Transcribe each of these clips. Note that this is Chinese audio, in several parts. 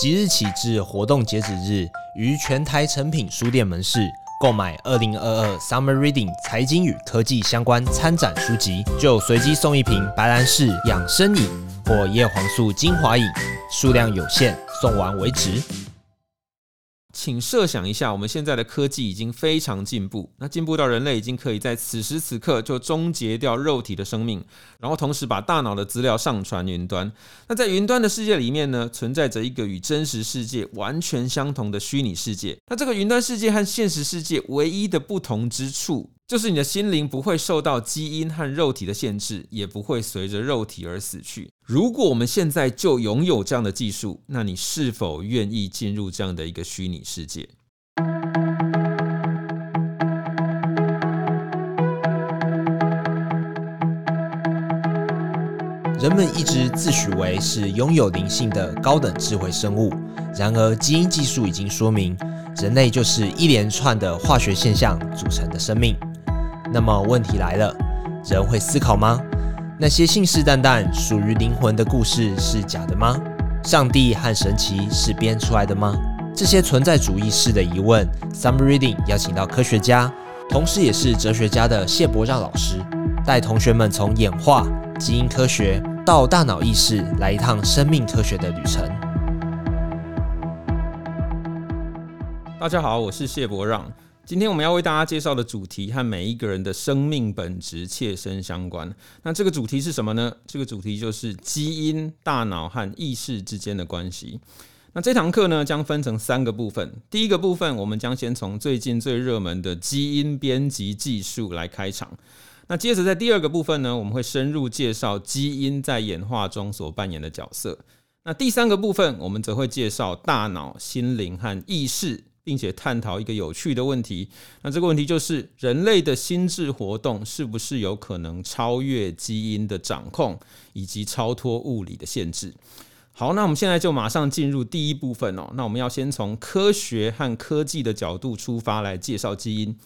即日起至活动截止日，于全台诚品书店门市购买二零二二 Summer Reading 财经与科技相关参展书籍，就随机送一瓶白兰氏养生饮或叶黄素精华饮，数量有限，送完为止。请设想一下，我们现在的科技已经非常进步，那进步到人类已经可以在此时此刻就终结掉肉体的生命，然后同时把大脑的资料上传云端。那在云端的世界里面呢，存在着一个与真实世界完全相同的虚拟世界。那这个云端世界和现实世界唯一的不同之处，就是你的心灵不会受到基因和肉体的限制，也不会随着肉体而死去。如果我们现在就拥有这样的技术，那你是否愿意进入这样的一个虚拟世界？人们一直自诩为是拥有灵性的高等智慧生物，然而基因技术已经说明，人类就是一连串的化学现象组成的生命。那么问题来了，人会思考吗？那些信誓旦旦属于灵魂的故事是假的吗？上帝和神奇是编出来的吗？这些存在主义式的疑问，Summer Reading 邀请到科学家，同时也是哲学家的谢伯让老师，带同学们从演化、基因科学到大脑意识，来一趟生命科学的旅程。大家好，我是谢伯让。今天我们要为大家介绍的主题和每一个人的生命本质切身相关。那这个主题是什么呢？这个主题就是基因、大脑和意识之间的关系。那这堂课呢，将分成三个部分。第一个部分，我们将先从最近最热门的基因编辑技术来开场。那接着在第二个部分呢，我们会深入介绍基因在演化中所扮演的角色。那第三个部分，我们则会介绍大脑、心灵和意识。并且探讨一个有趣的问题，那这个问题就是人类的心智活动是不是有可能超越基因的掌控，以及超脱物理的限制？好，那我们现在就马上进入第一部分哦。那我们要先从科学和科技的角度出发来介绍基因。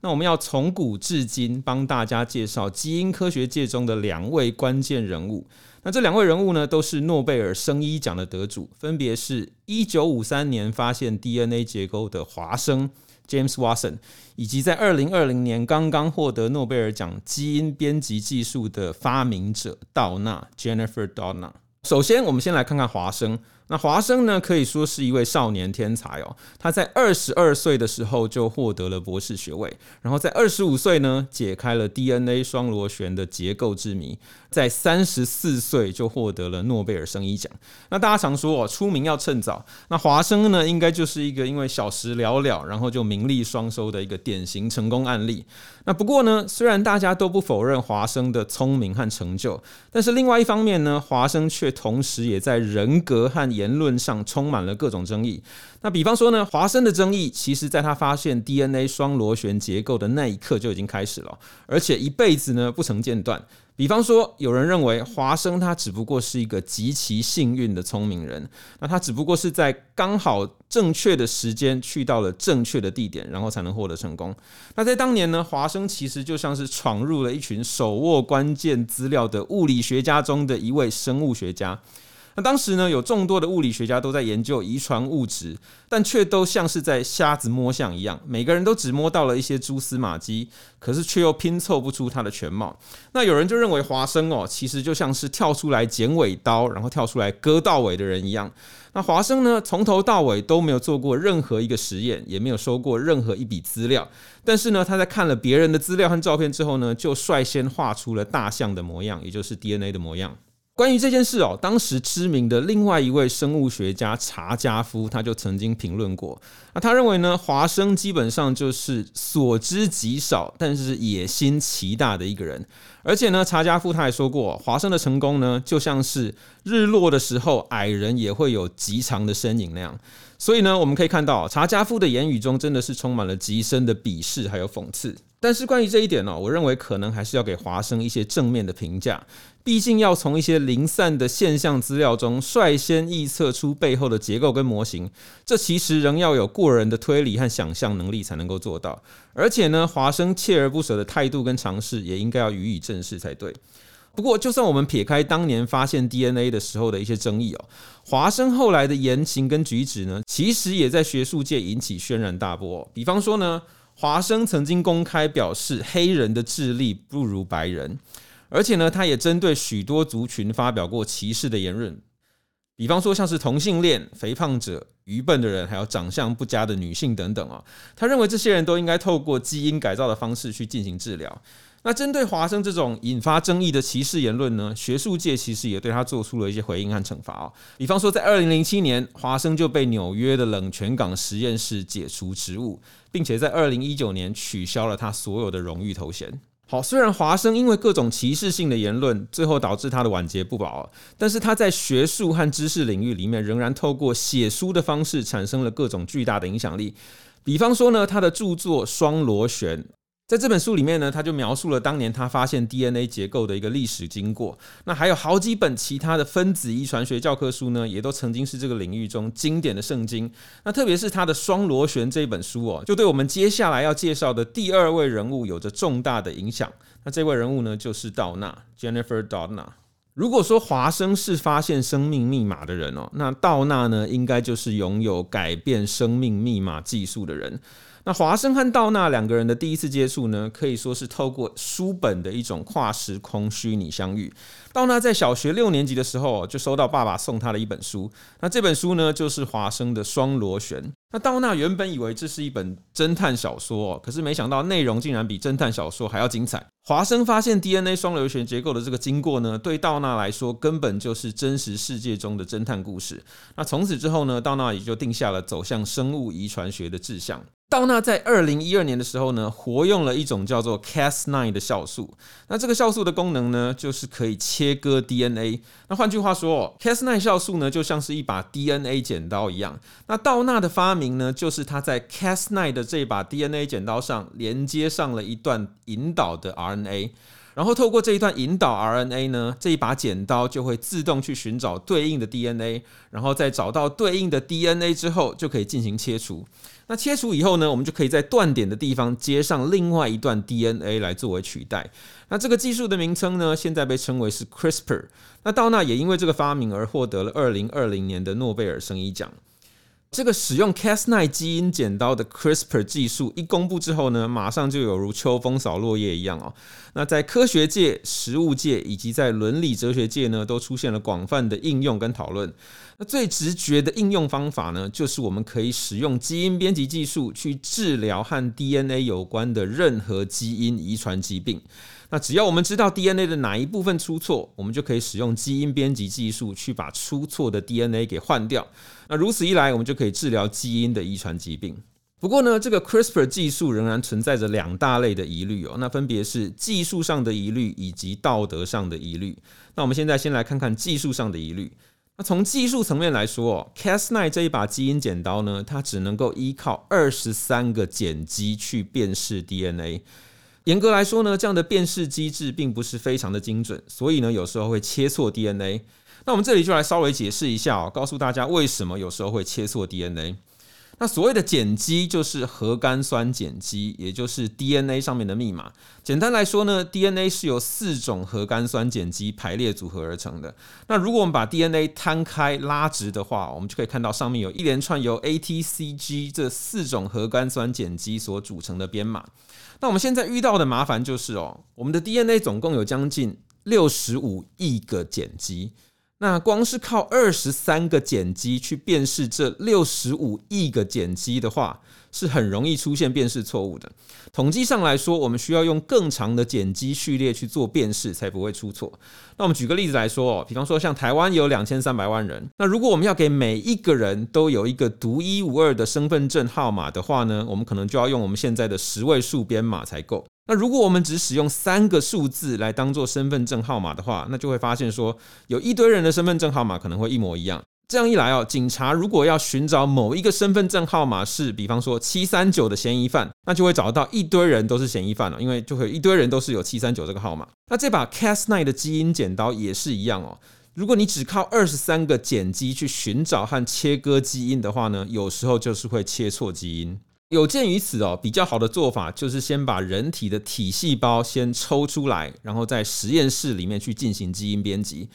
那我们要从古至今帮大家介绍基因科学界中的两位关键人物。那这两位人物呢，都是诺贝尔生医奖的得主，分别是一九五三年发现 DNA 结构的华生 James Watson，以及在二零二零年刚刚获得诺贝尔奖基因编辑技术的发明者道纳 Jennifer Doudna。首先，我们先来看看华生。那华生呢，可以说是一位少年天才哦。他在二十二岁的时候就获得了博士学位，然后在二十五岁呢，解开了 DNA 双螺旋的结构之谜，在三十四岁就获得了诺贝尔生理奖。那大家常说哦，出名要趁早。那华生呢，应该就是一个因为小时了了，然后就名利双收的一个典型成功案例。那不过呢，虽然大家都不否认华生的聪明和成就，但是另外一方面呢，华生却同时也在人格和言论上充满了各种争议。那比方说呢，华生的争议，其实在他发现 DNA 双螺旋结构的那一刻就已经开始了，而且一辈子呢不曾间断。比方说，有人认为华生他只不过是一个极其幸运的聪明人，那他只不过是在刚好正确的时间去到了正确的地点，然后才能获得成功。那在当年呢，华生其实就像是闯入了一群手握关键资料的物理学家中的一位生物学家。那当时呢，有众多的物理学家都在研究遗传物质，但却都像是在瞎子摸象一样，每个人都只摸到了一些蛛丝马迹，可是却又拼凑不出它的全貌。那有人就认为华生哦，其实就像是跳出来剪尾刀，然后跳出来割到尾的人一样。那华生呢，从头到尾都没有做过任何一个实验，也没有收过任何一笔资料，但是呢，他在看了别人的资料和照片之后呢，就率先画出了大象的模样，也就是 DNA 的模样。关于这件事哦，当时知名的另外一位生物学家查加夫，他就曾经评论过。那他认为呢，华生基本上就是所知极少，但是野心奇大的一个人。而且呢，查加夫他还说过，华生的成功呢，就像是日落的时候，矮人也会有极长的身影那样。所以呢，我们可以看到查加夫的言语中真的是充满了极深的鄙视还有讽刺。但是关于这一点呢，我认为可能还是要给华生一些正面的评价。毕竟要从一些零散的现象资料中率先预测出背后的结构跟模型，这其实仍要有过人的推理和想象能力才能够做到。而且呢，华生锲而不舍的态度跟尝试，也应该要予以正视才对。不过，就算我们撇开当年发现 DNA 的时候的一些争议哦，华生后来的言行跟举止呢，其实也在学术界引起轩然大波。比方说呢，华生曾经公开表示黑人的智力不如白人，而且呢，他也针对许多族群发表过歧视的言论。比方说，像是同性恋、肥胖者、愚笨的人，还有长相不佳的女性等等啊，他认为这些人都应该透过基因改造的方式去进行治疗。那针对华生这种引发争议的歧视言论呢，学术界其实也对他做出了一些回应和惩罚啊。比方说，在二零零七年，华生就被纽约的冷泉港实验室解除职务，并且在二零一九年取消了他所有的荣誉头衔。好，虽然华生因为各种歧视性的言论，最后导致他的晚节不保，但是他在学术和知识领域里面，仍然透过写书的方式，产生了各种巨大的影响力。比方说呢，他的著作《双螺旋》。在这本书里面呢，他就描述了当年他发现 DNA 结构的一个历史经过。那还有好几本其他的分子遗传学教科书呢，也都曾经是这个领域中经典的圣经。那特别是他的《双螺旋》这本书哦，就对我们接下来要介绍的第二位人物有着重大的影响。那这位人物呢，就是道纳 （Jennifer Doudna）。如果说华生是发现生命密码的人哦，那道纳呢，应该就是拥有改变生命密码技术的人。那华生和道纳两个人的第一次接触呢，可以说是透过书本的一种跨时空虚拟相遇。道纳在小学六年级的时候，就收到爸爸送他的一本书。那这本书呢，就是华生的《双螺旋》。那道纳原本以为这是一本侦探小说，可是没想到内容竟然比侦探小说还要精彩。华生发现 DNA 双螺旋结构的这个经过呢，对道纳来说根本就是真实世界中的侦探故事。那从此之后呢，道纳也就定下了走向生物遗传学的志向。道纳在二零一二年的时候呢，活用了一种叫做 Cas9 的酵素。那这个酵素的功能呢，就是可以切割 DNA。那换句话说，Cas9 酵素呢，就像是一把 DNA 剪刀一样。那道纳的发明呢，就是他在 Cas9 的这把 DNA 剪刀上连接上了一段引导的 RNA。然后透过这一段引导 RNA 呢，这一把剪刀就会自动去寻找对应的 DNA，然后在找到对应的 DNA 之后，就可以进行切除。那切除以后呢，我们就可以在断点的地方接上另外一段 DNA 来作为取代。那这个技术的名称呢，现在被称为是 CRISPR。那道纳也因为这个发明而获得了二零二零年的诺贝尔生医奖。这个使用 Cas9 基因剪刀的 CRISPR 技术一公布之后呢，马上就有如秋风扫落叶一样哦。那在科学界、实务界以及在伦理哲学界呢，都出现了广泛的应用跟讨论。那最直觉的应用方法呢，就是我们可以使用基因编辑技术去治疗和 DNA 有关的任何基因遗传疾病。那只要我们知道 DNA 的哪一部分出错，我们就可以使用基因编辑技术去把出错的 DNA 给换掉。那如此一来，我们就可以治疗基因的遗传疾病。不过呢，这个 CRISPR 技术仍然存在着两大类的疑虑哦。那分别是技术上的疑虑以及道德上的疑虑。那我们现在先来看看技术上的疑虑。那从技术层面来说，Cas9 这一把基因剪刀呢，它只能够依靠二十三个碱基去辨识 DNA。严格来说呢，这样的辨识机制并不是非常的精准，所以呢，有时候会切错 DNA。那我们这里就来稍微解释一下哦，告诉大家为什么有时候会切错 DNA。那所谓的碱基就是核苷酸碱基，也就是 DNA 上面的密码。简单来说呢，DNA 是由四种核苷酸碱基排列组合而成的。那如果我们把 DNA 摊开拉直的话，我们就可以看到上面有一连串由 A、T、C、G 这四种核苷酸碱基所组成的编码。那我们现在遇到的麻烦就是哦，我们的 DNA 总共有将近六十五亿个碱基。那光是靠二十三个碱基去辨识这六十五亿个碱基的话，是很容易出现辨识错误的。统计上来说，我们需要用更长的碱基序列去做辨识，才不会出错。那我们举个例子来说哦，比方说像台湾有两千三百万人，那如果我们要给每一个人都有一个独一无二的身份证号码的话呢，我们可能就要用我们现在的十位数编码才够。那如果我们只使用三个数字来当做身份证号码的话，那就会发现说，有一堆人的身份证号码可能会一模一样。这样一来哦，警察如果要寻找某一个身份证号码是，比方说七三九的嫌疑犯，那就会找到一堆人都是嫌疑犯了，因为就会一堆人都是有七三九这个号码。那这把 Cas9 的基因剪刀也是一样哦。如果你只靠二十三个碱基去寻找和切割基因的话呢，有时候就是会切错基因。有鉴于此哦，比较好的做法就是先把人体的体细胞先抽出来，然后在实验室里面去进行基因编辑，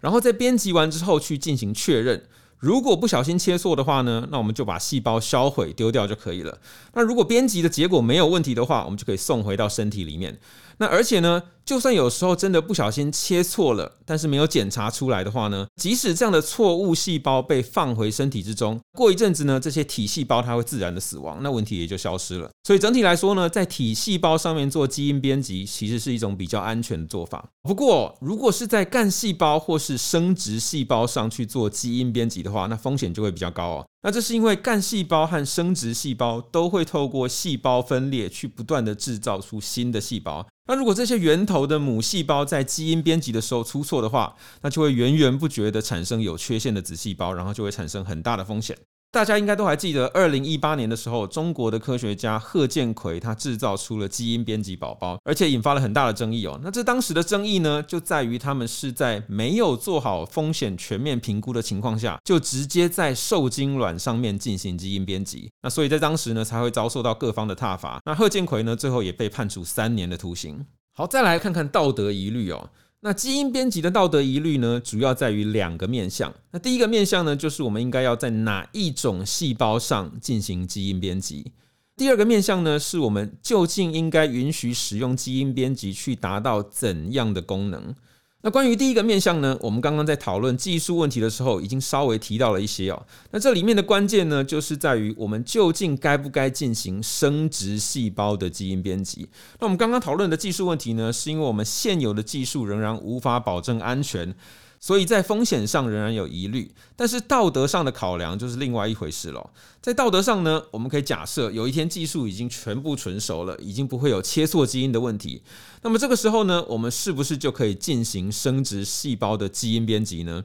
然后在编辑完之后去进行确认。如果不小心切错的话呢，那我们就把细胞销毁丢掉就可以了。那如果编辑的结果没有问题的话，我们就可以送回到身体里面。那而且呢，就算有时候真的不小心切错了，但是没有检查出来的话呢，即使这样的错误细胞被放回身体之中，过一阵子呢，这些体细胞它会自然的死亡，那问题也就消失了。所以整体来说呢，在体细胞上面做基因编辑，其实是一种比较安全的做法。不过，如果是在干细胞或是生殖细胞上去做基因编辑的话，那风险就会比较高哦。那这是因为干细胞和生殖细胞都会透过细胞分裂去不断的制造出新的细胞。那如果这些源头的母细胞在基因编辑的时候出错的话，那就会源源不绝的产生有缺陷的子细胞，然后就会产生很大的风险。大家应该都还记得，二零一八年的时候，中国的科学家贺建奎他制造出了基因编辑宝宝，而且引发了很大的争议哦。那这当时的争议呢，就在于他们是在没有做好风险全面评估的情况下，就直接在受精卵上面进行基因编辑。那所以在当时呢，才会遭受到各方的挞伐。那贺建奎呢，最后也被判处三年的徒刑。好，再来看看道德疑虑哦。那基因编辑的道德疑虑呢，主要在于两个面向。那第一个面向呢，就是我们应该要在哪一种细胞上进行基因编辑；第二个面向呢，是我们究竟应该允许使用基因编辑去达到怎样的功能。那关于第一个面向呢，我们刚刚在讨论技术问题的时候，已经稍微提到了一些哦。那这里面的关键呢，就是在于我们究竟该不该进行生殖细胞的基因编辑。那我们刚刚讨论的技术问题呢，是因为我们现有的技术仍然无法保证安全。所以在风险上仍然有疑虑，但是道德上的考量就是另外一回事了。在道德上呢，我们可以假设有一天技术已经全部纯熟了，已经不会有切错基因的问题。那么这个时候呢，我们是不是就可以进行生殖细胞的基因编辑呢？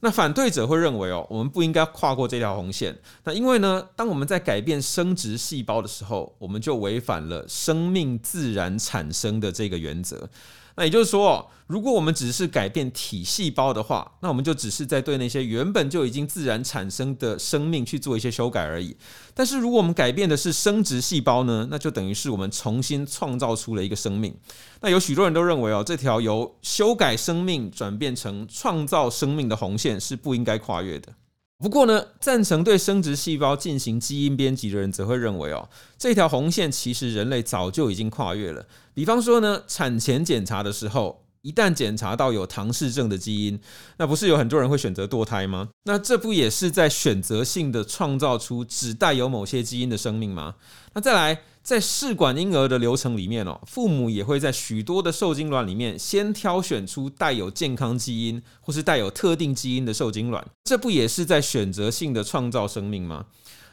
那反对者会认为哦，我们不应该跨过这条红线。那因为呢，当我们在改变生殖细胞的时候，我们就违反了生命自然产生的这个原则。那也就是说，如果我们只是改变体细胞的话，那我们就只是在对那些原本就已经自然产生的生命去做一些修改而已。但是，如果我们改变的是生殖细胞呢，那就等于是我们重新创造出了一个生命。那有许多人都认为哦，这条由修改生命转变成创造生命的红线是不应该跨越的。不过呢，赞成对生殖细胞进行基因编辑的人则会认为哦，这条红线其实人类早就已经跨越了。比方说呢，产前检查的时候，一旦检查到有唐氏症的基因，那不是有很多人会选择堕胎吗？那这不也是在选择性的创造出只带有某些基因的生命吗？那再来。在试管婴儿的流程里面哦，父母也会在许多的受精卵里面先挑选出带有健康基因或是带有特定基因的受精卵，这不也是在选择性的创造生命吗？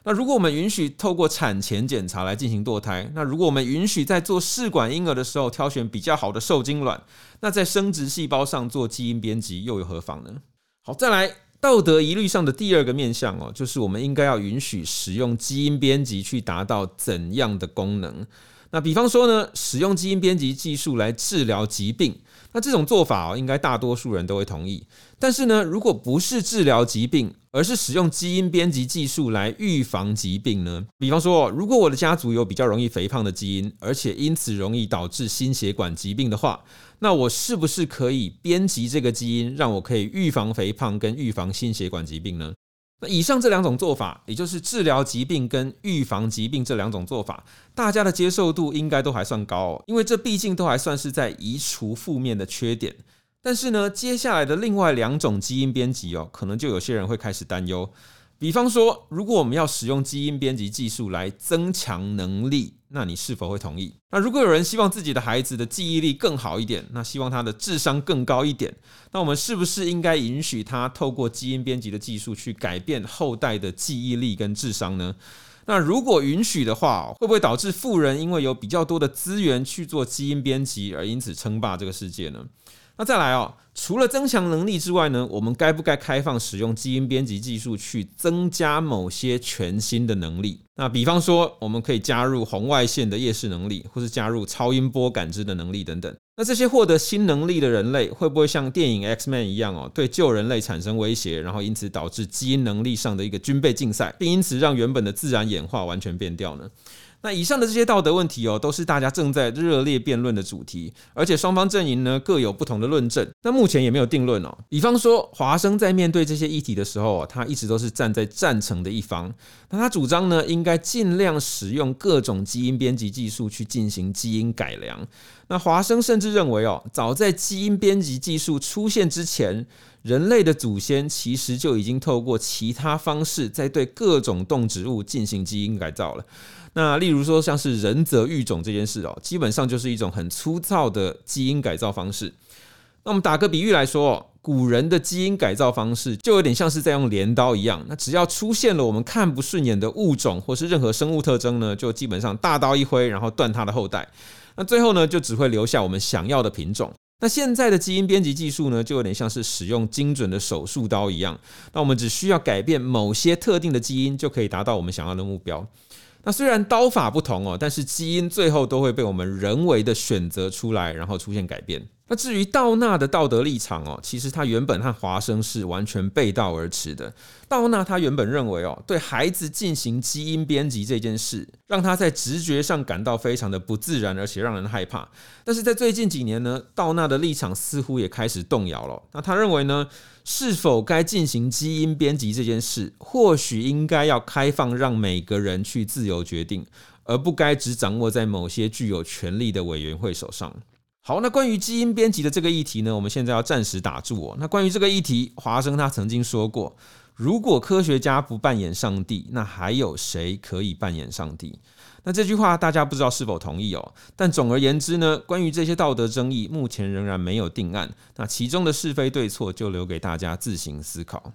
那如果我们允许透过产前检查来进行堕胎，那如果我们允许在做试管婴儿的时候挑选比较好的受精卵，那在生殖细胞上做基因编辑又有何妨呢？好，再来。道德疑虑上的第二个面向哦，就是我们应该要允许使用基因编辑去达到怎样的功能？那比方说呢，使用基因编辑技术来治疗疾病，那这种做法哦，应该大多数人都会同意。但是呢，如果不是治疗疾病，而是使用基因编辑技术来预防疾病呢？比方说，如果我的家族有比较容易肥胖的基因，而且因此容易导致心血管疾病的话，那我是不是可以编辑这个基因，让我可以预防肥胖跟预防心血管疾病呢？那以上这两种做法，也就是治疗疾病跟预防疾病这两种做法，大家的接受度应该都还算高哦，因为这毕竟都还算是在移除负面的缺点。但是呢，接下来的另外两种基因编辑哦，可能就有些人会开始担忧。比方说，如果我们要使用基因编辑技术来增强能力，那你是否会同意？那如果有人希望自己的孩子的记忆力更好一点，那希望他的智商更高一点，那我们是不是应该允许他透过基因编辑的技术去改变后代的记忆力跟智商呢？那如果允许的话，会不会导致富人因为有比较多的资源去做基因编辑，而因此称霸这个世界呢？那再来哦，除了增强能力之外呢，我们该不该开放使用基因编辑技术去增加某些全新的能力？那比方说，我们可以加入红外线的夜视能力，或是加入超音波感知的能力等等。那这些获得新能力的人类，会不会像电影 X-Men 一样哦，对旧人类产生威胁，然后因此导致基因能力上的一个军备竞赛，并因此让原本的自然演化完全变掉呢？那以上的这些道德问题哦，都是大家正在热烈辩论的主题，而且双方阵营呢各有不同的论证。那目前也没有定论哦。比方说，华生在面对这些议题的时候，他一直都是站在赞成的一方。那他主张呢，应该尽量使用各种基因编辑技术去进行基因改良。那华生甚至认为哦，早在基因编辑技术出现之前，人类的祖先其实就已经透过其他方式在对各种动植物进行基因改造了。那例如说，像是人择育种这件事哦，基本上就是一种很粗糙的基因改造方式。那我们打个比喻来说，古人的基因改造方式就有点像是在用镰刀一样。那只要出现了我们看不顺眼的物种或是任何生物特征呢，就基本上大刀一挥，然后断它的后代。那最后呢，就只会留下我们想要的品种。那现在的基因编辑技术呢，就有点像是使用精准的手术刀一样。那我们只需要改变某些特定的基因，就可以达到我们想要的目标。那虽然刀法不同哦，但是基因最后都会被我们人为的选择出来，然后出现改变。那至于道纳的道德立场哦，其实他原本和华生是完全背道而驰的。道纳他原本认为哦，对孩子进行基因编辑这件事，让他在直觉上感到非常的不自然，而且让人害怕。但是在最近几年呢，道纳的立场似乎也开始动摇了。那他认为呢，是否该进行基因编辑这件事，或许应该要开放，让每个人去自由决定，而不该只掌握在某些具有权力的委员会手上。好，那关于基因编辑的这个议题呢，我们现在要暂时打住哦。那关于这个议题，华生他曾经说过，如果科学家不扮演上帝，那还有谁可以扮演上帝？那这句话大家不知道是否同意哦。但总而言之呢，关于这些道德争议，目前仍然没有定案。那其中的是非对错，就留给大家自行思考。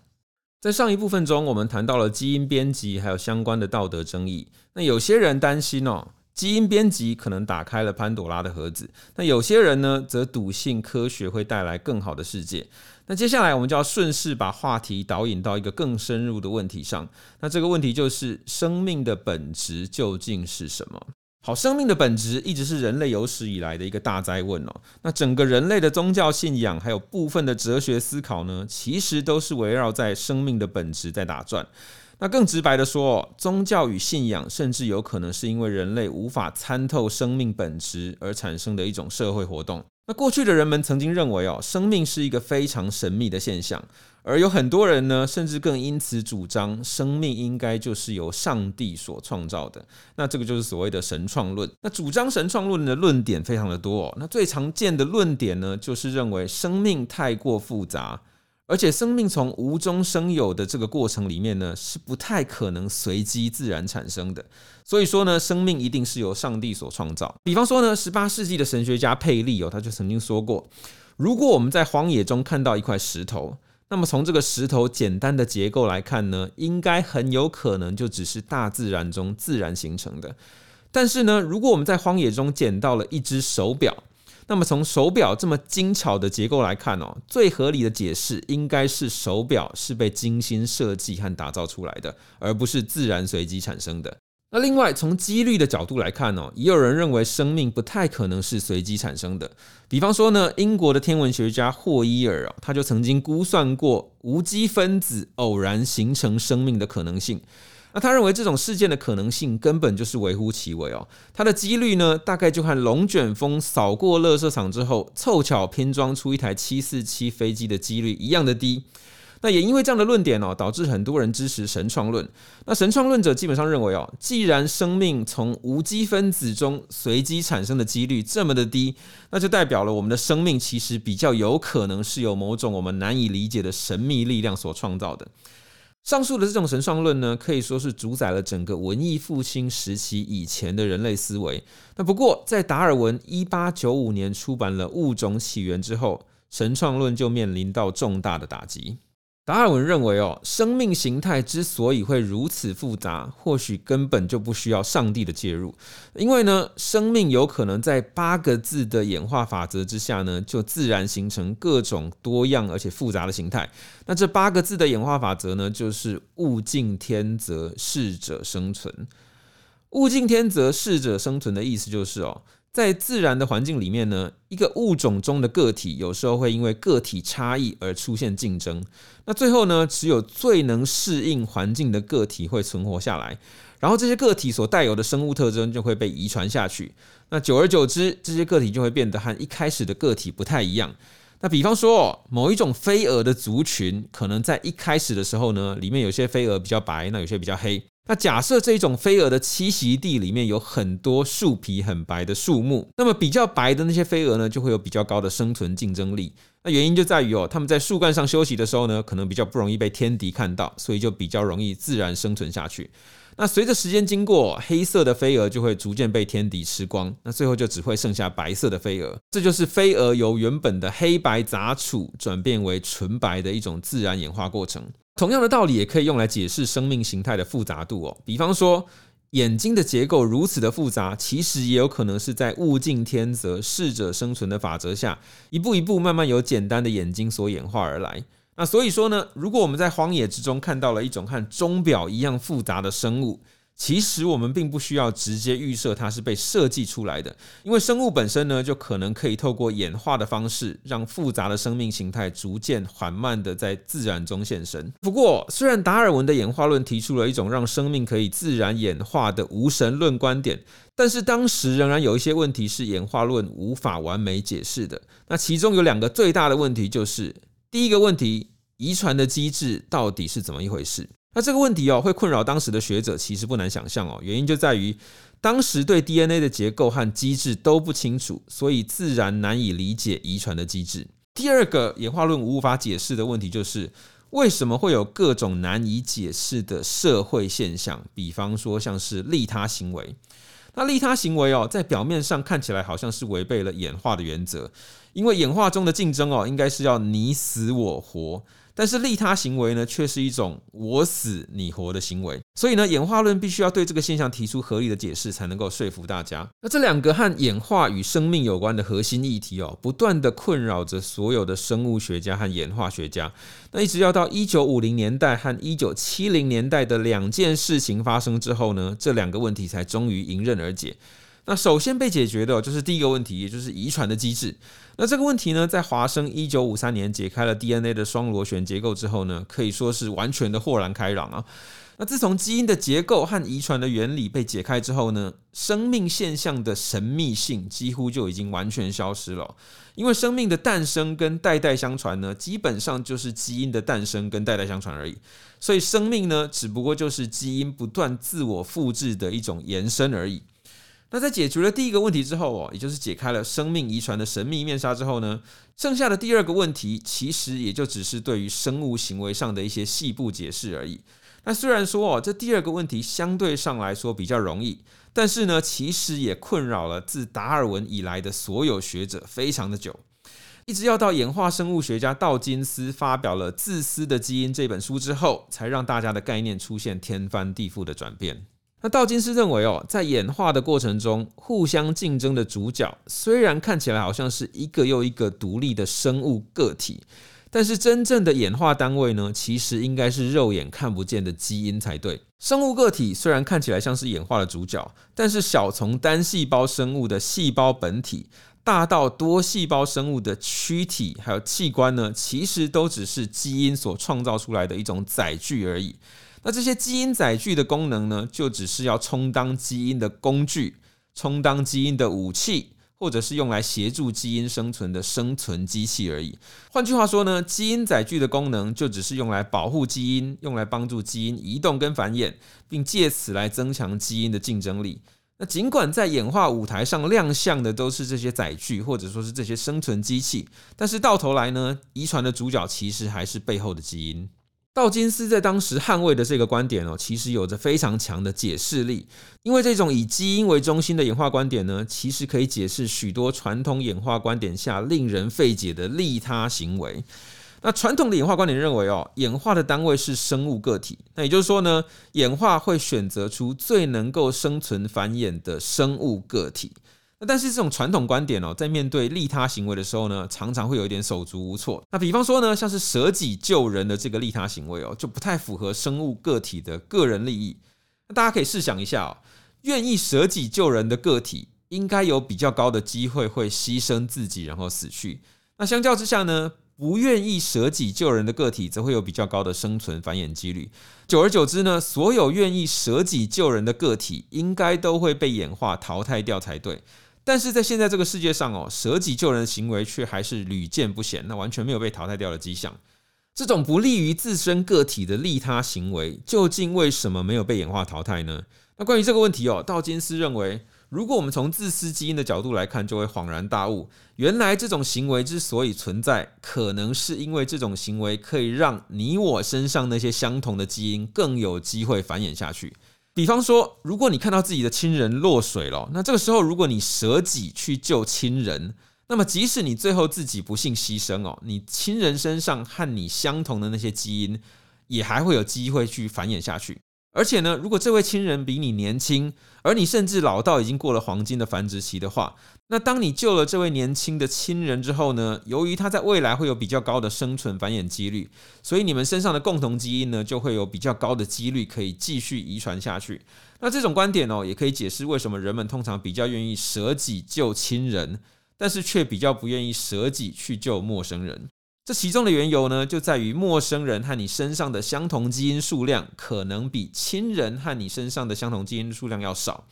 在上一部分中，我们谈到了基因编辑还有相关的道德争议。那有些人担心哦。基因编辑可能打开了潘朵拉的盒子，那有些人呢，则笃信科学会带来更好的世界。那接下来我们就要顺势把话题导引到一个更深入的问题上。那这个问题就是生命的本质究竟是什么？好，生命的本质一直是人类有史以来的一个大哉问哦。那整个人类的宗教信仰还有部分的哲学思考呢，其实都是围绕在生命的本质在打转。那更直白的说，宗教与信仰甚至有可能是因为人类无法参透生命本质而产生的一种社会活动。那过去的人们曾经认为哦，生命是一个非常神秘的现象，而有很多人呢，甚至更因此主张生命应该就是由上帝所创造的。那这个就是所谓的神创论。那主张神创论的论点非常的多哦。那最常见的论点呢，就是认为生命太过复杂。而且生命从无中生有的这个过程里面呢，是不太可能随机自然产生的。所以说呢，生命一定是由上帝所创造。比方说呢，十八世纪的神学家佩利哦，他就曾经说过，如果我们在荒野中看到一块石头，那么从这个石头简单的结构来看呢，应该很有可能就只是大自然中自然形成的。但是呢，如果我们在荒野中捡到了一只手表，那么从手表这么精巧的结构来看哦，最合理的解释应该是手表是被精心设计和打造出来的，而不是自然随机产生的。那另外从几率的角度来看哦，也有人认为生命不太可能是随机产生的。比方说呢，英国的天文学家霍伊尔啊，他就曾经估算过无机分子偶然形成生命的可能性。那他认为这种事件的可能性根本就是微乎其微哦，它的几率呢，大概就和龙卷风扫过垃圾场之后凑巧拼装出一台七四七飞机的几率一样的低。那也因为这样的论点哦，导致很多人支持神创论。那神创论者基本上认为哦，既然生命从无机分子中随机产生的几率这么的低，那就代表了我们的生命其实比较有可能是由某种我们难以理解的神秘力量所创造的。上述的这种神创论呢，可以说是主宰了整个文艺复兴时期以前的人类思维。那不过，在达尔文一八九五年出版了《物种起源》之后，神创论就面临到重大的打击。达尔文认为哦，生命形态之所以会如此复杂，或许根本就不需要上帝的介入，因为呢，生命有可能在八个字的演化法则之下呢，就自然形成各种多样而且复杂的形态。那这八个字的演化法则呢，就是物竞天择，适者生存。物竞天择，适者生存的意思就是哦。在自然的环境里面呢，一个物种中的个体有时候会因为个体差异而出现竞争。那最后呢，只有最能适应环境的个体会存活下来，然后这些个体所带有的生物特征就会被遗传下去。那久而久之，这些个体就会变得和一开始的个体不太一样。那比方说，某一种飞蛾的族群，可能在一开始的时候呢，里面有些飞蛾比较白，那有些比较黑。那假设这种飞蛾的栖息地里面有很多树皮很白的树木，那么比较白的那些飞蛾呢，就会有比较高的生存竞争力。那原因就在于哦，它们在树干上休息的时候呢，可能比较不容易被天敌看到，所以就比较容易自然生存下去。那随着时间经过，黑色的飞蛾就会逐渐被天敌吃光，那最后就只会剩下白色的飞蛾。这就是飞蛾由原本的黑白杂处转变为纯白的一种自然演化过程。同样的道理也可以用来解释生命形态的复杂度哦。比方说，眼睛的结构如此的复杂，其实也有可能是在物竞天择、适者生存的法则下，一步一步慢慢由简单的眼睛所演化而来。那所以说呢，如果我们在荒野之中看到了一种和钟表一样复杂的生物，其实我们并不需要直接预设它是被设计出来的，因为生物本身呢，就可能可以透过演化的方式，让复杂的生命形态逐渐缓慢地在自然中现身。不过，虽然达尔文的演化论提出了一种让生命可以自然演化的无神论观点，但是当时仍然有一些问题是演化论无法完美解释的。那其中有两个最大的问题，就是第一个问题，遗传的机制到底是怎么一回事？那这个问题哦，会困扰当时的学者，其实不难想象哦。原因就在于当时对 DNA 的结构和机制都不清楚，所以自然难以理解遗传的机制。第二个演化论无法解释的问题就是，为什么会有各种难以解释的社会现象？比方说，像是利他行为。那利他行为哦，在表面上看起来好像是违背了演化的原则，因为演化中的竞争哦，应该是要你死我活。但是利他行为呢，却是一种我死你活的行为，所以呢，演化论必须要对这个现象提出合理的解释，才能够说服大家。那这两个和演化与生命有关的核心议题哦，不断地困扰着所有的生物学家和演化学家。那一直要到一九五零年代和一九七零年代的两件事情发生之后呢，这两个问题才终于迎刃而解。那首先被解决的就是第一个问题，也就是遗传的机制。那这个问题呢，在华生一九五三年解开了 DNA 的双螺旋结构之后呢，可以说是完全的豁然开朗啊。那自从基因的结构和遗传的原理被解开之后呢，生命现象的神秘性几乎就已经完全消失了。因为生命的诞生跟代代相传呢，基本上就是基因的诞生跟代代相传而已。所以生命呢，只不过就是基因不断自我复制的一种延伸而已。那在解决了第一个问题之后哦，也就是解开了生命遗传的神秘面纱之后呢，剩下的第二个问题其实也就只是对于生物行为上的一些细部解释而已。那虽然说哦，这第二个问题相对上来说比较容易，但是呢，其实也困扰了自达尔文以来的所有学者非常的久，一直要到演化生物学家道金斯发表了《自私的基因》这本书之后，才让大家的概念出现天翻地覆的转变。那道金斯认为哦，在演化的过程中，互相竞争的主角虽然看起来好像是一个又一个独立的生物个体，但是真正的演化单位呢，其实应该是肉眼看不见的基因才对。生物个体虽然看起来像是演化的主角，但是小从单细胞生物的细胞本体，大到多细胞生物的躯体还有器官呢，其实都只是基因所创造出来的一种载具而已。那这些基因载具的功能呢，就只是要充当基因的工具，充当基因的武器，或者是用来协助基因生存的生存机器而已。换句话说呢，基因载具的功能就只是用来保护基因，用来帮助基因移动跟繁衍，并借此来增强基因的竞争力。那尽管在演化舞台上亮相的都是这些载具，或者说是这些生存机器，但是到头来呢，遗传的主角其实还是背后的基因。道金斯在当时捍卫的这个观点哦，其实有着非常强的解释力，因为这种以基因为中心的演化观点呢，其实可以解释许多传统演化观点下令人费解的利他行为。那传统的演化观点认为哦，演化的单位是生物个体，那也就是说呢，演化会选择出最能够生存繁衍的生物个体。那但是这种传统观点哦，在面对利他行为的时候呢，常常会有一点手足无措。那比方说呢，像是舍己救人的这个利他行为哦，就不太符合生物个体的个人利益。那大家可以试想一下哦，愿意舍己救人的个体，应该有比较高的机会会牺牲自己，然后死去。那相较之下呢，不愿意舍己救人的个体，则会有比较高的生存繁衍几率。久而久之呢，所有愿意舍己救人的个体，应该都会被演化淘汰掉才对。但是在现在这个世界上哦，舍己救人的行为却还是屡见不鲜，那完全没有被淘汰掉的迹象。这种不利于自身个体的利他行为，究竟为什么没有被演化淘汰呢？那关于这个问题哦，道金斯认为，如果我们从自私基因的角度来看，就会恍然大悟，原来这种行为之所以存在，可能是因为这种行为可以让你我身上那些相同的基因更有机会繁衍下去。比方说，如果你看到自己的亲人落水了，那这个时候，如果你舍己去救亲人，那么即使你最后自己不幸牺牲哦，你亲人身上和你相同的那些基因，也还会有机会去繁衍下去。而且呢，如果这位亲人比你年轻，而你甚至老到已经过了黄金的繁殖期的话，那当你救了这位年轻的亲人之后呢，由于他在未来会有比较高的生存繁衍几率，所以你们身上的共同基因呢，就会有比较高的几率可以继续遗传下去。那这种观点哦，也可以解释为什么人们通常比较愿意舍己救亲人，但是却比较不愿意舍己去救陌生人。这其中的缘由呢，就在于陌生人和你身上的相同基因数量可能比亲人和你身上的相同基因数量要少。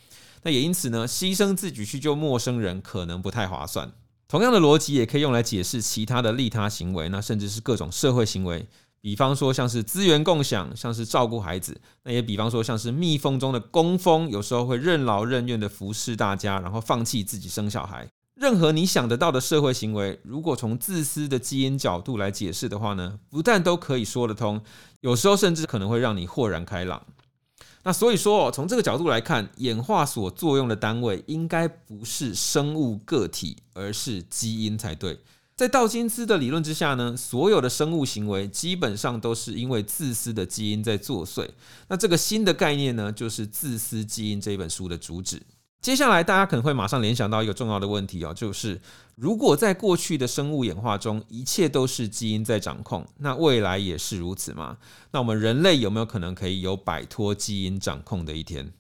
那也因此呢，牺牲自己去救陌生人可能不太划算。同样的逻辑也可以用来解释其他的利他行为，那甚至是各种社会行为。比方说像是资源共享，像是照顾孩子。那也比方说像是蜜蜂中的工蜂，有时候会任劳任怨的服侍大家，然后放弃自己生小孩。任何你想得到的社会行为，如果从自私的基因角度来解释的话呢，不但都可以说得通，有时候甚至可能会让你豁然开朗。那所以说，从这个角度来看，演化所作用的单位应该不是生物个体，而是基因才对。在道金斯的理论之下呢，所有的生物行为基本上都是因为自私的基因在作祟。那这个新的概念呢，就是《自私基因》这本书的主旨。接下来，大家可能会马上联想到一个重要的问题哦，就是如果在过去的生物演化中，一切都是基因在掌控，那未来也是如此吗？那我们人类有没有可能可以有摆脱基因掌控的一天？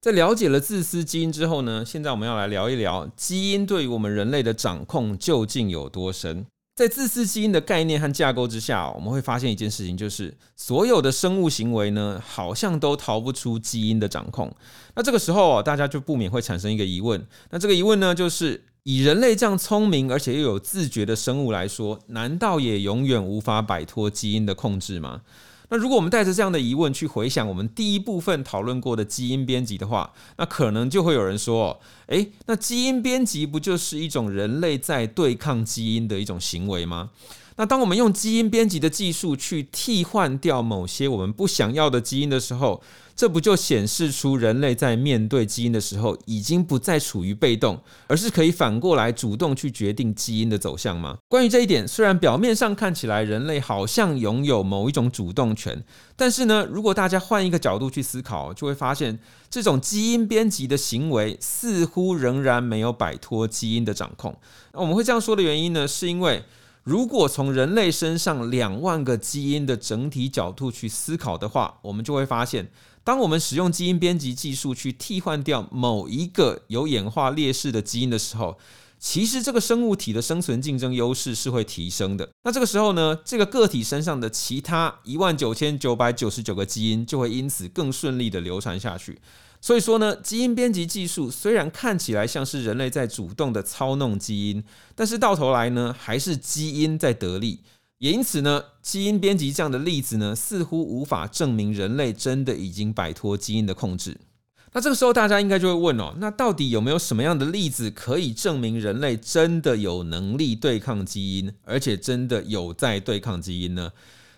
在了解了自私基因之后呢，现在我们要来聊一聊基因对于我们人类的掌控究竟有多深？在自私基因的概念和架构之下，我们会发现一件事情，就是所有的生物行为呢，好像都逃不出基因的掌控。那这个时候啊，大家就不免会产生一个疑问。那这个疑问呢，就是以人类这样聪明而且又有自觉的生物来说，难道也永远无法摆脱基因的控制吗？那如果我们带着这样的疑问去回想我们第一部分讨论过的基因编辑的话，那可能就会有人说：诶，那基因编辑不就是一种人类在对抗基因的一种行为吗？那当我们用基因编辑的技术去替换掉某些我们不想要的基因的时候，这不就显示出人类在面对基因的时候，已经不再处于被动，而是可以反过来主动去决定基因的走向吗？关于这一点，虽然表面上看起来人类好像拥有某一种主动权，但是呢，如果大家换一个角度去思考，就会发现这种基因编辑的行为似乎仍然没有摆脱基因的掌控。那我们会这样说的原因呢，是因为如果从人类身上两万个基因的整体角度去思考的话，我们就会发现。当我们使用基因编辑技术去替换掉某一个有演化劣势的基因的时候，其实这个生物体的生存竞争优势是会提升的。那这个时候呢，这个个体身上的其他一万九千九百九十九个基因就会因此更顺利的流传下去。所以说呢，基因编辑技术虽然看起来像是人类在主动的操弄基因，但是到头来呢，还是基因在得利。也因此呢，基因编辑这样的例子呢，似乎无法证明人类真的已经摆脱基因的控制。那这个时候，大家应该就会问哦，那到底有没有什么样的例子可以证明人类真的有能力对抗基因，而且真的有在对抗基因呢？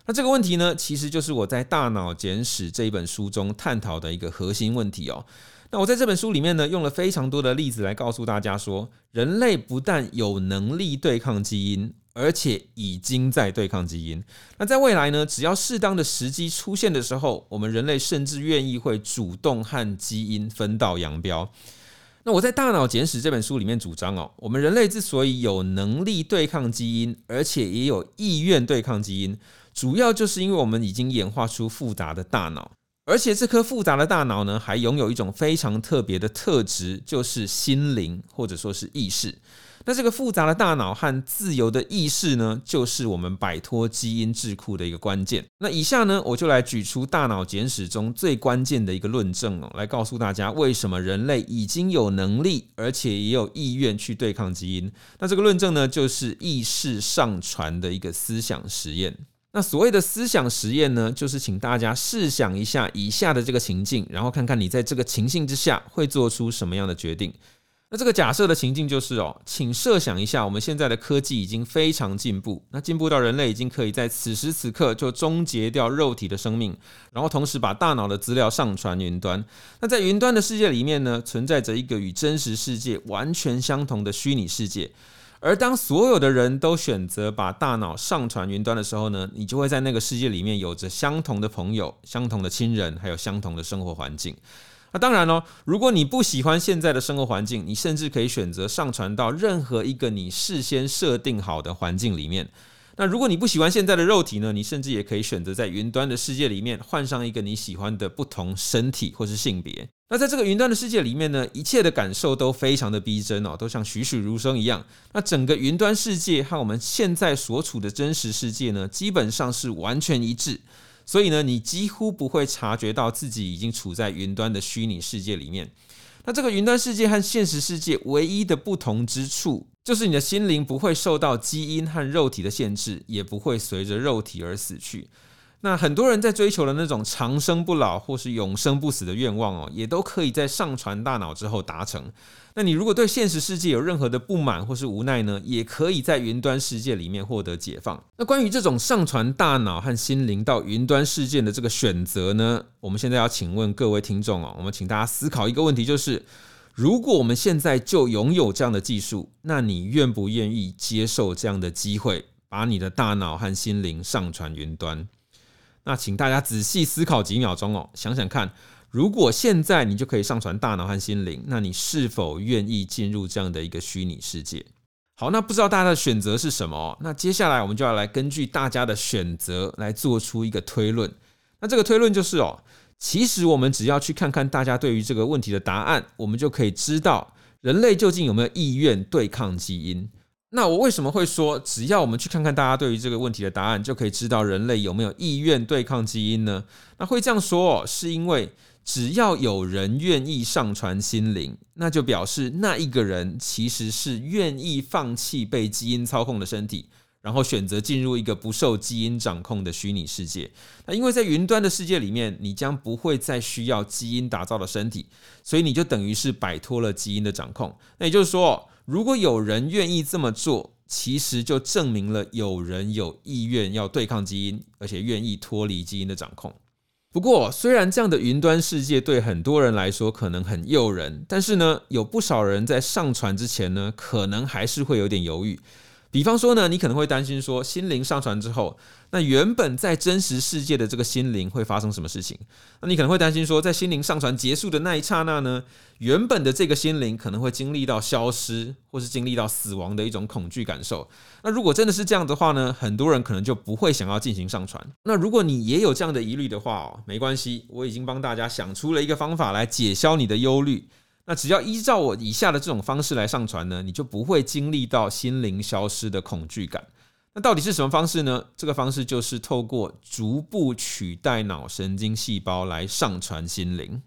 那这个问题呢，其实就是我在《大脑简史》这一本书中探讨的一个核心问题哦。那我在这本书里面呢，用了非常多的例子来告诉大家说，人类不但有能力对抗基因。而且已经在对抗基因。那在未来呢，只要适当的时机出现的时候，我们人类甚至愿意会主动和基因分道扬镳。那我在《大脑简史》这本书里面主张哦，我们人类之所以有能力对抗基因，而且也有意愿对抗基因，主要就是因为我们已经演化出复杂的大脑。而且这颗复杂的大脑呢，还拥有一种非常特别的特质，就是心灵或者说是意识。那这个复杂的大脑和自由的意识呢，就是我们摆脱基因桎梏的一个关键。那以下呢，我就来举出《大脑简史》中最关键的一个论证哦，来告诉大家为什么人类已经有能力，而且也有意愿去对抗基因。那这个论证呢，就是意识上传的一个思想实验。那所谓的思想实验呢，就是请大家试想一下以下的这个情境，然后看看你在这个情境之下会做出什么样的决定。那这个假设的情境就是哦，请设想一下，我们现在的科技已经非常进步，那进步到人类已经可以在此时此刻就终结掉肉体的生命，然后同时把大脑的资料上传云端。那在云端的世界里面呢，存在着一个与真实世界完全相同的虚拟世界。而当所有的人都选择把大脑上传云端的时候呢，你就会在那个世界里面有着相同的朋友、相同的亲人，还有相同的生活环境。那当然喽，如果你不喜欢现在的生活环境，你甚至可以选择上传到任何一个你事先设定好的环境里面。那如果你不喜欢现在的肉体呢，你甚至也可以选择在云端的世界里面换上一个你喜欢的不同身体或是性别。那在这个云端的世界里面呢，一切的感受都非常的逼真哦，都像栩栩如生一样。那整个云端世界和我们现在所处的真实世界呢，基本上是完全一致。所以呢，你几乎不会察觉到自己已经处在云端的虚拟世界里面。那这个云端世界和现实世界唯一的不同之处，就是你的心灵不会受到基因和肉体的限制，也不会随着肉体而死去。那很多人在追求的那种长生不老或是永生不死的愿望哦，也都可以在上传大脑之后达成。那你如果对现实世界有任何的不满或是无奈呢，也可以在云端世界里面获得解放。那关于这种上传大脑和心灵到云端世界的这个选择呢，我们现在要请问各位听众哦，我们请大家思考一个问题，就是如果我们现在就拥有这样的技术，那你愿不愿意接受这样的机会，把你的大脑和心灵上传云端？那请大家仔细思考几秒钟哦，想想看，如果现在你就可以上传大脑和心灵，那你是否愿意进入这样的一个虚拟世界？好，那不知道大家的选择是什么？那接下来我们就要来根据大家的选择来做出一个推论。那这个推论就是哦，其实我们只要去看看大家对于这个问题的答案，我们就可以知道人类究竟有没有意愿对抗基因。那我为什么会说，只要我们去看看大家对于这个问题的答案，就可以知道人类有没有意愿对抗基因呢？那会这样说哦，是因为只要有人愿意上传心灵，那就表示那一个人其实是愿意放弃被基因操控的身体，然后选择进入一个不受基因掌控的虚拟世界。那因为在云端的世界里面，你将不会再需要基因打造的身体，所以你就等于是摆脱了基因的掌控。那也就是说，如果有人愿意这么做，其实就证明了有人有意愿要对抗基因，而且愿意脱离基因的掌控。不过，虽然这样的云端世界对很多人来说可能很诱人，但是呢，有不少人在上传之前呢，可能还是会有点犹豫。比方说呢，你可能会担心说，心灵上传之后，那原本在真实世界的这个心灵会发生什么事情？那你可能会担心说，在心灵上传结束的那一刹那呢，原本的这个心灵可能会经历到消失，或是经历到死亡的一种恐惧感受。那如果真的是这样的话呢，很多人可能就不会想要进行上传。那如果你也有这样的疑虑的话哦，没关系，我已经帮大家想出了一个方法来解消你的忧虑。那只要依照我以下的这种方式来上传呢，你就不会经历到心灵消失的恐惧感。那到底是什么方式呢？这个方式就是透过逐步取代脑神经细胞来上传心灵。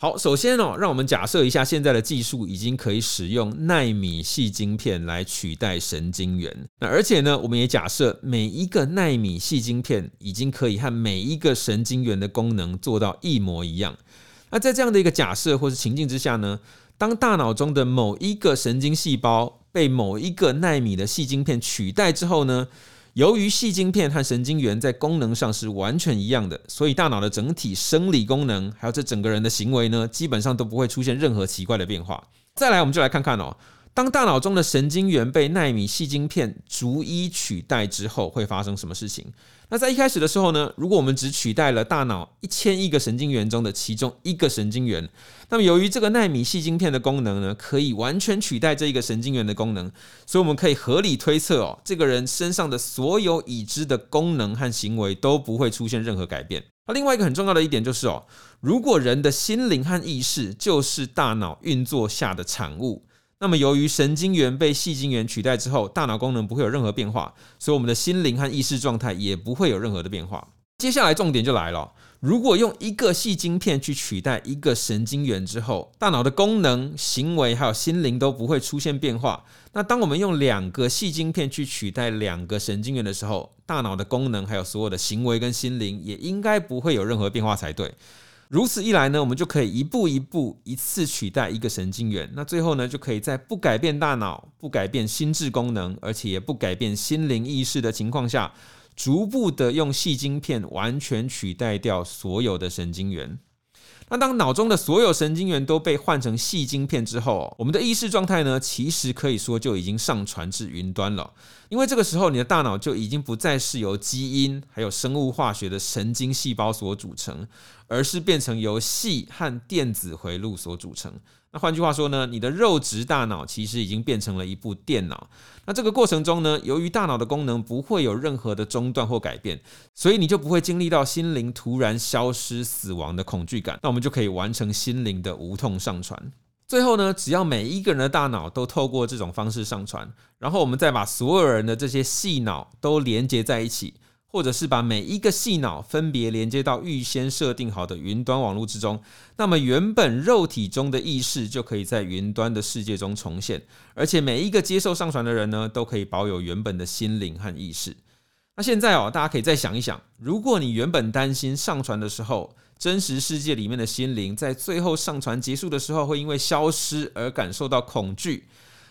好，首先哦，让我们假设一下，现在的技术已经可以使用纳米细晶片来取代神经元。那而且呢，我们也假设每一个纳米细晶片已经可以和每一个神经元的功能做到一模一样。那在这样的一个假设或是情境之下呢，当大脑中的某一个神经细胞被某一个纳米的细晶片取代之后呢，由于细晶片和神经元在功能上是完全一样的，所以大脑的整体生理功能还有这整个人的行为呢，基本上都不会出现任何奇怪的变化。再来，我们就来看看哦。当大脑中的神经元被纳米细晶片逐一取代之后，会发生什么事情？那在一开始的时候呢，如果我们只取代了大脑一千亿个神经元中的其中一个神经元，那么由于这个奈米细晶片的功能呢，可以完全取代这一个神经元的功能，所以我们可以合理推测哦，这个人身上的所有已知的功能和行为都不会出现任何改变。那另外一个很重要的一点就是哦，如果人的心灵和意识就是大脑运作下的产物。那么，由于神经元被细晶元取代之后，大脑功能不会有任何变化，所以我们的心灵和意识状态也不会有任何的变化。接下来重点就来了：如果用一个细晶片去取代一个神经元之后，大脑的功能、行为还有心灵都不会出现变化。那当我们用两个细晶片去取代两个神经元的时候，大脑的功能还有所有的行为跟心灵也应该不会有任何变化才对。如此一来呢，我们就可以一步一步一次取代一个神经元，那最后呢，就可以在不改变大脑、不改变心智功能，而且也不改变心灵意识的情况下，逐步的用细晶片完全取代掉所有的神经元。那当脑中的所有神经元都被换成细晶片之后，我们的意识状态呢，其实可以说就已经上传至云端了。因为这个时候，你的大脑就已经不再是由基因还有生物化学的神经细胞所组成，而是变成由细和电子回路所组成。那换句话说呢，你的肉质大脑其实已经变成了一部电脑。那这个过程中呢，由于大脑的功能不会有任何的中断或改变，所以你就不会经历到心灵突然消失、死亡的恐惧感。那我们就可以完成心灵的无痛上传。最后呢，只要每一个人的大脑都透过这种方式上传，然后我们再把所有人的这些细脑都连接在一起。或者是把每一个细脑分别连接到预先设定好的云端网络之中，那么原本肉体中的意识就可以在云端的世界中重现，而且每一个接受上传的人呢，都可以保有原本的心灵和意识。那现在哦，大家可以再想一想，如果你原本担心上传的时候，真实世界里面的心灵在最后上传结束的时候会因为消失而感受到恐惧，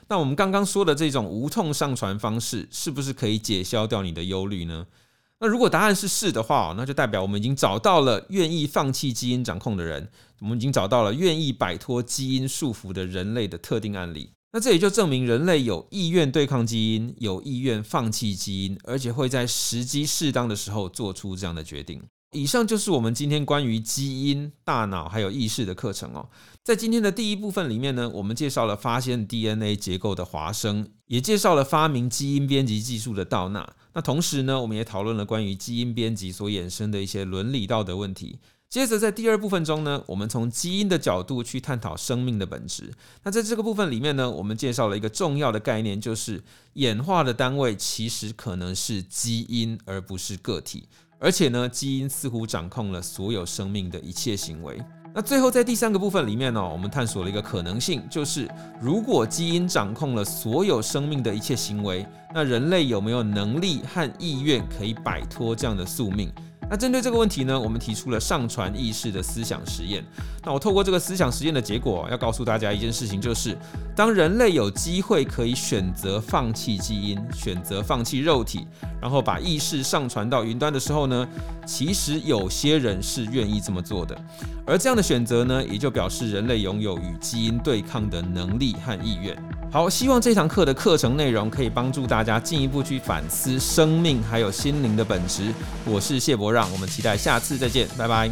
那我们刚刚说的这种无痛上传方式，是不是可以解消掉你的忧虑呢？那如果答案是是的话，那就代表我们已经找到了愿意放弃基因掌控的人，我们已经找到了愿意摆脱基因束缚的人类的特定案例。那这也就证明人类有意愿对抗基因，有意愿放弃基因，而且会在时机适当的时候做出这样的决定。以上就是我们今天关于基因、大脑还有意识的课程哦。在今天的第一部分里面呢，我们介绍了发现 DNA 结构的华生，也介绍了发明基因编辑技术的道纳。那同时呢，我们也讨论了关于基因编辑所衍生的一些伦理道德问题。接着在第二部分中呢，我们从基因的角度去探讨生命的本质。那在这个部分里面呢，我们介绍了一个重要的概念，就是演化的单位其实可能是基因，而不是个体。而且呢，基因似乎掌控了所有生命的一切行为。那最后在第三个部分里面呢，我们探索了一个可能性，就是如果基因掌控了所有生命的一切行为，那人类有没有能力和意愿可以摆脱这样的宿命？那针对这个问题呢，我们提出了上传意识的思想实验。那我透过这个思想实验的结果，要告诉大家一件事情，就是当人类有机会可以选择放弃基因，选择放弃肉体，然后把意识上传到云端的时候呢，其实有些人是愿意这么做的。而这样的选择呢，也就表示人类拥有与基因对抗的能力和意愿。好，希望这堂课的课程内容可以帮助大家进一步去反思生命还有心灵的本质。我是谢伯让，我们期待下次再见，拜拜。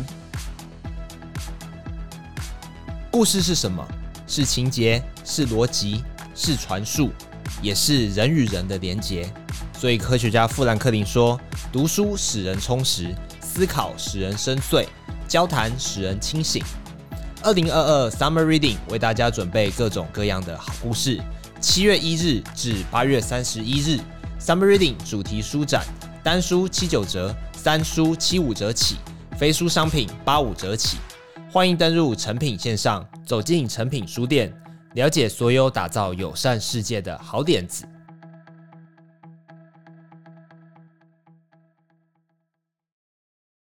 故事是什么？是情节，是逻辑，是传述，也是人与人的连结。所以科学家富兰克林说：“读书使人充实，思考使人深邃，交谈使人清醒。”二零二二 Summer Reading 为大家准备各种各样的好故事。七月一日至八月三十一日，Summer Reading 主题书展，单书七九折，三书七五折起，非书商品八五折起。欢迎登入诚品线上，走进诚品书店，了解所有打造友善世界的好点子。